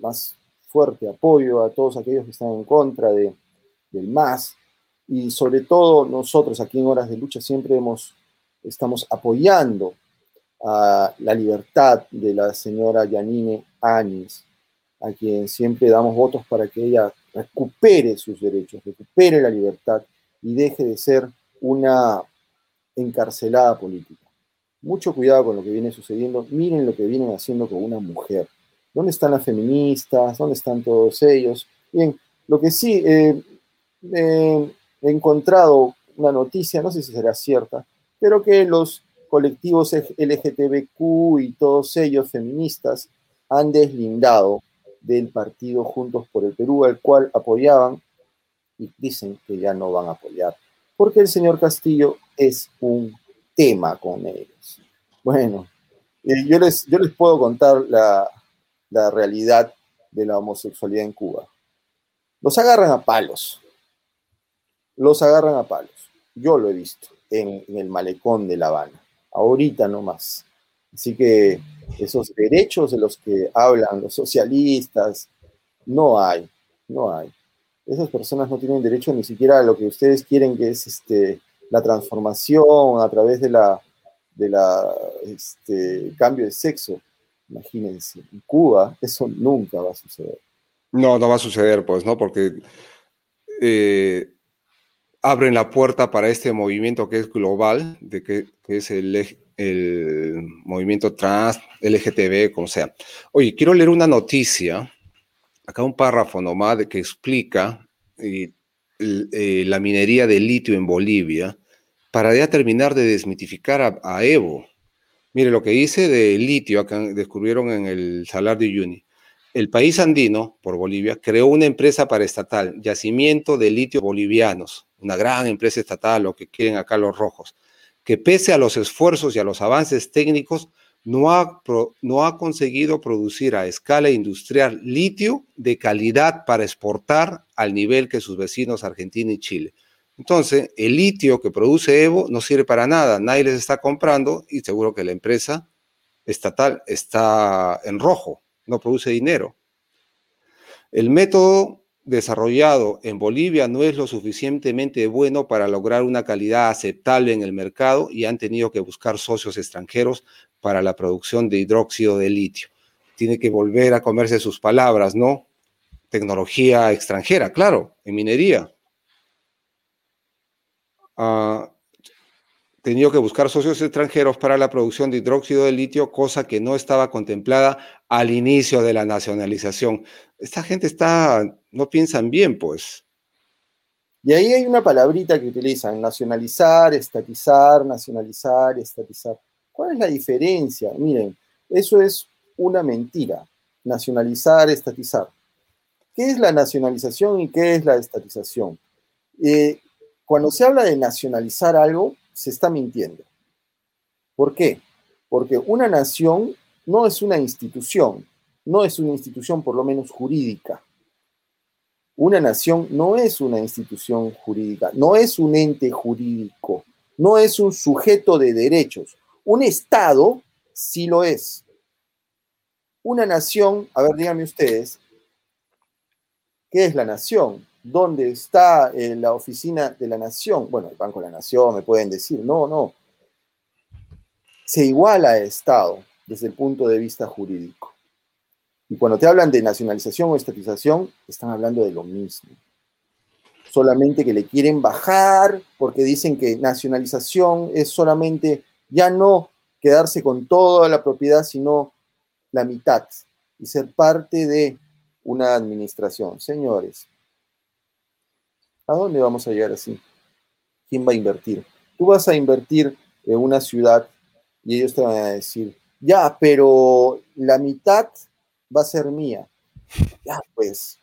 más fuerte apoyo a todos aquellos que están en contra de, del MAS, y sobre todo nosotros aquí en Horas de Lucha siempre hemos estamos apoyando a la libertad de la señora Yanine Áñez, a quien siempre damos votos para que ella recupere sus derechos, recupere la libertad y deje de ser una encarcelada política. Mucho cuidado con lo que viene sucediendo. Miren lo que vienen haciendo con una mujer. ¿Dónde están las feministas? ¿Dónde están todos ellos? Bien, lo que sí eh, he encontrado una noticia, no sé si será cierta, pero que los colectivos LGTBQ y todos ellos feministas han deslindado del partido Juntos por el Perú, al cual apoyaban y dicen que ya no van a apoyar, porque el señor Castillo es un tema con ellos. Bueno, eh, yo, les, yo les puedo contar la, la realidad de la homosexualidad en Cuba. Los agarran a palos, los agarran a palos, yo lo he visto en, el malecón de La Habana, ahorita no más. Así que esos derechos de los que hablan los socialistas, no hay, no hay. Esas personas no tienen derecho ni siquiera a lo que ustedes quieren, que es este, la transformación a través de la, de la este, cambio de sexo. Imagínense, en Cuba eso nunca va a suceder. No, no va a suceder, pues, ¿no? Porque eh, abren la puerta para este movimiento que es global, de que, es el, el, movimiento trans, LGTB, como sea. Oye, quiero leer una noticia, acá un párrafo nomás, de que explica eh, la minería de litio en Bolivia, para ya terminar de desmitificar a, Evo. Mire lo que dice de litio, que descubrieron en el Salar de Uyuni. El país andino, por Bolivia, creó una empresa paraestatal, Yacimiento de Litio Bolivianos, una gran empresa estatal, lo que quieren acá los rojos, que pese a los esfuerzos y a los avances técnicos, no ha, no ha conseguido producir a escala industrial litio de calidad para exportar al nivel que sus vecinos Argentina y Chile. Entonces, el litio que produce Evo no sirve para nada, nadie les está comprando y seguro que la empresa estatal está en rojo, no produce dinero. El método desarrollado en Bolivia no es lo suficientemente bueno para lograr una calidad aceptable en el mercado y han tenido que buscar socios extranjeros para la producción de hidróxido de litio. Tiene que volver a comerse sus palabras, ¿no? Tecnología extranjera, claro, en minería. Tenido que buscar socios extranjeros para la producción de hidróxido de litio, cosa que no estaba contemplada al inicio de la nacionalización. Esta gente está, no piensan bien, pues. Y ahí hay una palabrita que utilizan, nacionalizar, estatizar, nacionalizar, estatizar. ¿Cuál es la diferencia? Miren, eso es una mentira, nacionalizar, estatizar. ¿Qué es la nacionalización y qué es la estatización? Eh, cuando se habla de nacionalizar algo, se está mintiendo. ¿Por qué? Porque una nación no es una institución, no es una institución por lo menos jurídica. Una nación no es una institución jurídica, no es un ente jurídico, no es un sujeto de derechos. Un Estado sí lo es. Una nación, a ver, díganme ustedes, ¿qué es la nación? ¿Dónde está eh, la oficina de la nación? Bueno, el Banco de la Nación, me pueden decir, no, no. Se iguala a Estado desde el punto de vista jurídico. Y cuando te hablan de nacionalización o estatización, están hablando de lo mismo. Solamente que le quieren bajar porque dicen que nacionalización es solamente ya no quedarse con toda la propiedad, sino la mitad y ser parte de una administración. Señores, ¿a dónde vamos a llegar así? ¿Quién va a invertir? Tú vas a invertir en una ciudad y ellos te van a decir, ya, pero la mitad va a ser mía. Ya, pues,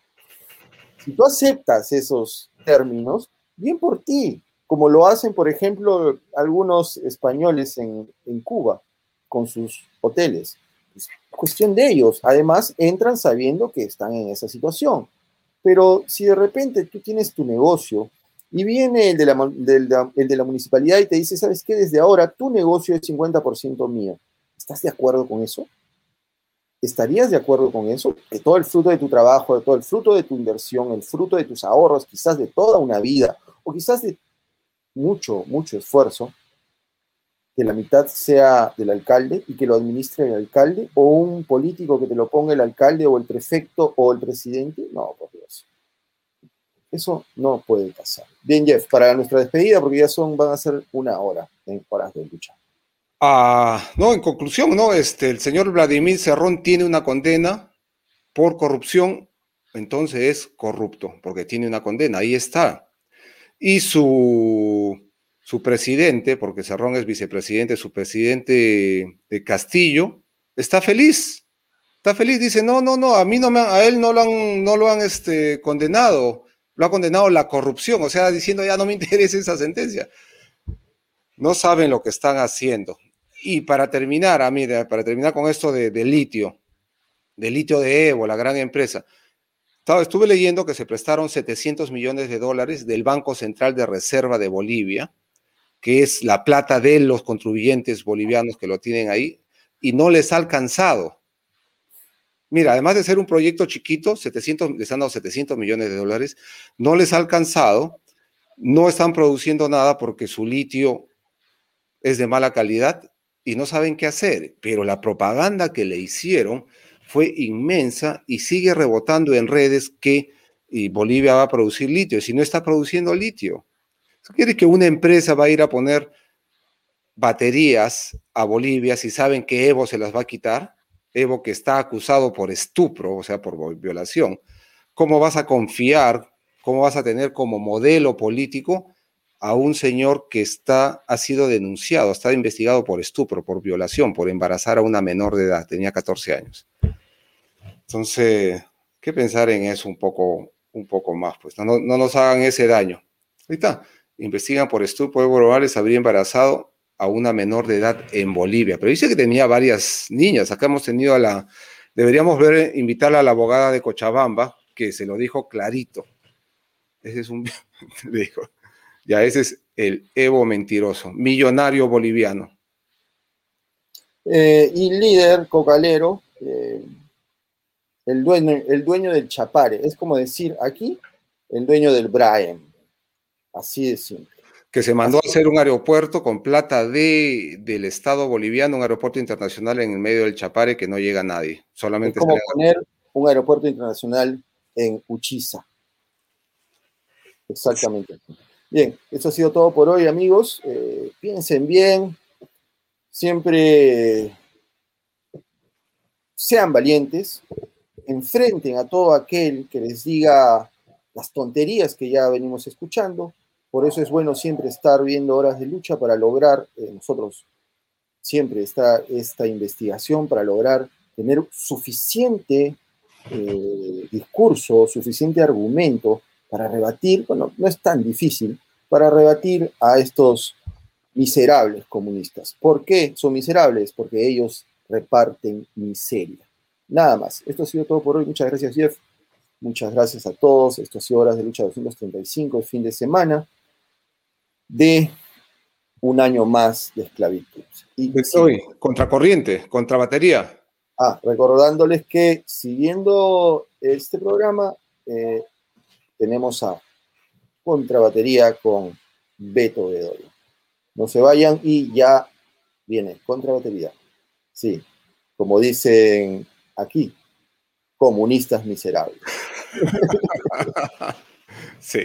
si tú aceptas esos términos, bien por ti, como lo hacen, por ejemplo, algunos españoles en, Cuba con sus hoteles. Es cuestión de ellos. Además, entran sabiendo que están en esa situación. Pero si de repente tú tienes tu negocio y viene el de la, municipalidad y te dice, ¿sabes qué? Desde ahora tu negocio es 50% mío. ¿Estás de acuerdo con eso? ¿Estarías de acuerdo con eso? Que todo el fruto de tu trabajo, de todo el fruto de tu inversión, el fruto de tus ahorros, quizás de toda una vida, o quizás de mucho, mucho esfuerzo, que la mitad sea del alcalde y que lo administre el alcalde, o un político que te lo ponga el alcalde o el prefecto o el presidente. No, por Dios. Eso no puede pasar. Bien, Jeff, para nuestra despedida, porque ya son, van a ser una hora en horas de lucha. Ah, no, en conclusión, no, este, el señor Vladimir Cerrón tiene una condena por corrupción, entonces es corrupto, porque tiene una condena, ahí está y su, su presidente, porque Cerrón es vicepresidente, su presidente de Castillo, está feliz. Está feliz, dice, no, no, no, a mí no me, a él no lo han, no lo han este, condenado, lo ha condenado la corrupción, o sea, diciendo ya no me interesa esa sentencia. No saben lo que están haciendo. Y para terminar, a mí, para terminar con esto de, de litio, de litio de Evo, la gran empresa, estuve leyendo que se prestaron 700 millones de dólares del Banco Central de Reserva de Bolivia, que es la plata de los contribuyentes bolivianos que lo tienen ahí, y no les ha alcanzado. Mira, además de ser un proyecto chiquito, 700, les han dado 700 millones de dólares, no les ha alcanzado no están produciendo nada porque su litio es de mala calidad y no saben qué hacer, pero la propaganda que le hicieron fue inmensa y sigue rebotando en redes que Bolivia va a producir litio, si no está produciendo litio. ¿Eso quiere que una empresa va a ir a poner baterías a Bolivia si saben que Evo se las va a quitar? Evo que está acusado por estupro, o sea, por violación. ¿Cómo vas a confiar, cómo vas a tener como modelo político a un señor que está, ha sido denunciado, está investigado por estupro, por violación, por embarazar a una menor de edad, tenía 14 años. Entonces, ¿qué pensar en eso un poco, un poco más? Pues no, no nos hagan ese daño. Ahorita investigan por estupro, les habría embarazado a una menor de edad en Bolivia, pero dice que tenía varias niñas. Acá hemos tenido a la, deberíamos ver, invitarla a la abogada de Cochabamba, que se lo dijo clarito. Ese es un, dijo, ya ese es el Evo mentiroso, millonario boliviano. Eh, y líder cocalero, eh, el, dueño, el dueño del Chapare, es como decir aquí, el dueño del Brian. Así de simple. Que se mandó a hacer un aeropuerto con plata de, del Estado boliviano, un aeropuerto internacional en el medio del Chapare que no llega a nadie. Solamente es como poner un aeropuerto internacional en Uchiza. Exactamente. Bien, eso ha sido todo por hoy, amigos. Eh, piensen bien, siempre sean valientes, enfrenten a todo aquel que les diga las tonterías que ya venimos escuchando. Por eso es bueno siempre estar viendo horas de lucha para lograr, eh, nosotros siempre está esta investigación para lograr tener suficiente eh, discurso, suficiente argumento para rebatir, bueno, no es tan difícil, para rebatir a estos miserables comunistas. ¿Por qué son miserables? Porque ellos reparten miseria. Nada más. Esto ha sido todo por hoy. Muchas gracias, Jeff. Muchas gracias a todos. Esto ha sido Horas de Lucha 235, el fin de semana de un año más de esclavitud. Y Estoy contracorriente, contra batería. Ah, recordándoles que siguiendo este programa, eh, tenemos a contrabatería con Beto Bedoya. No se vayan y ya viene contrabatería. Sí, como dicen aquí, comunistas miserables. sí.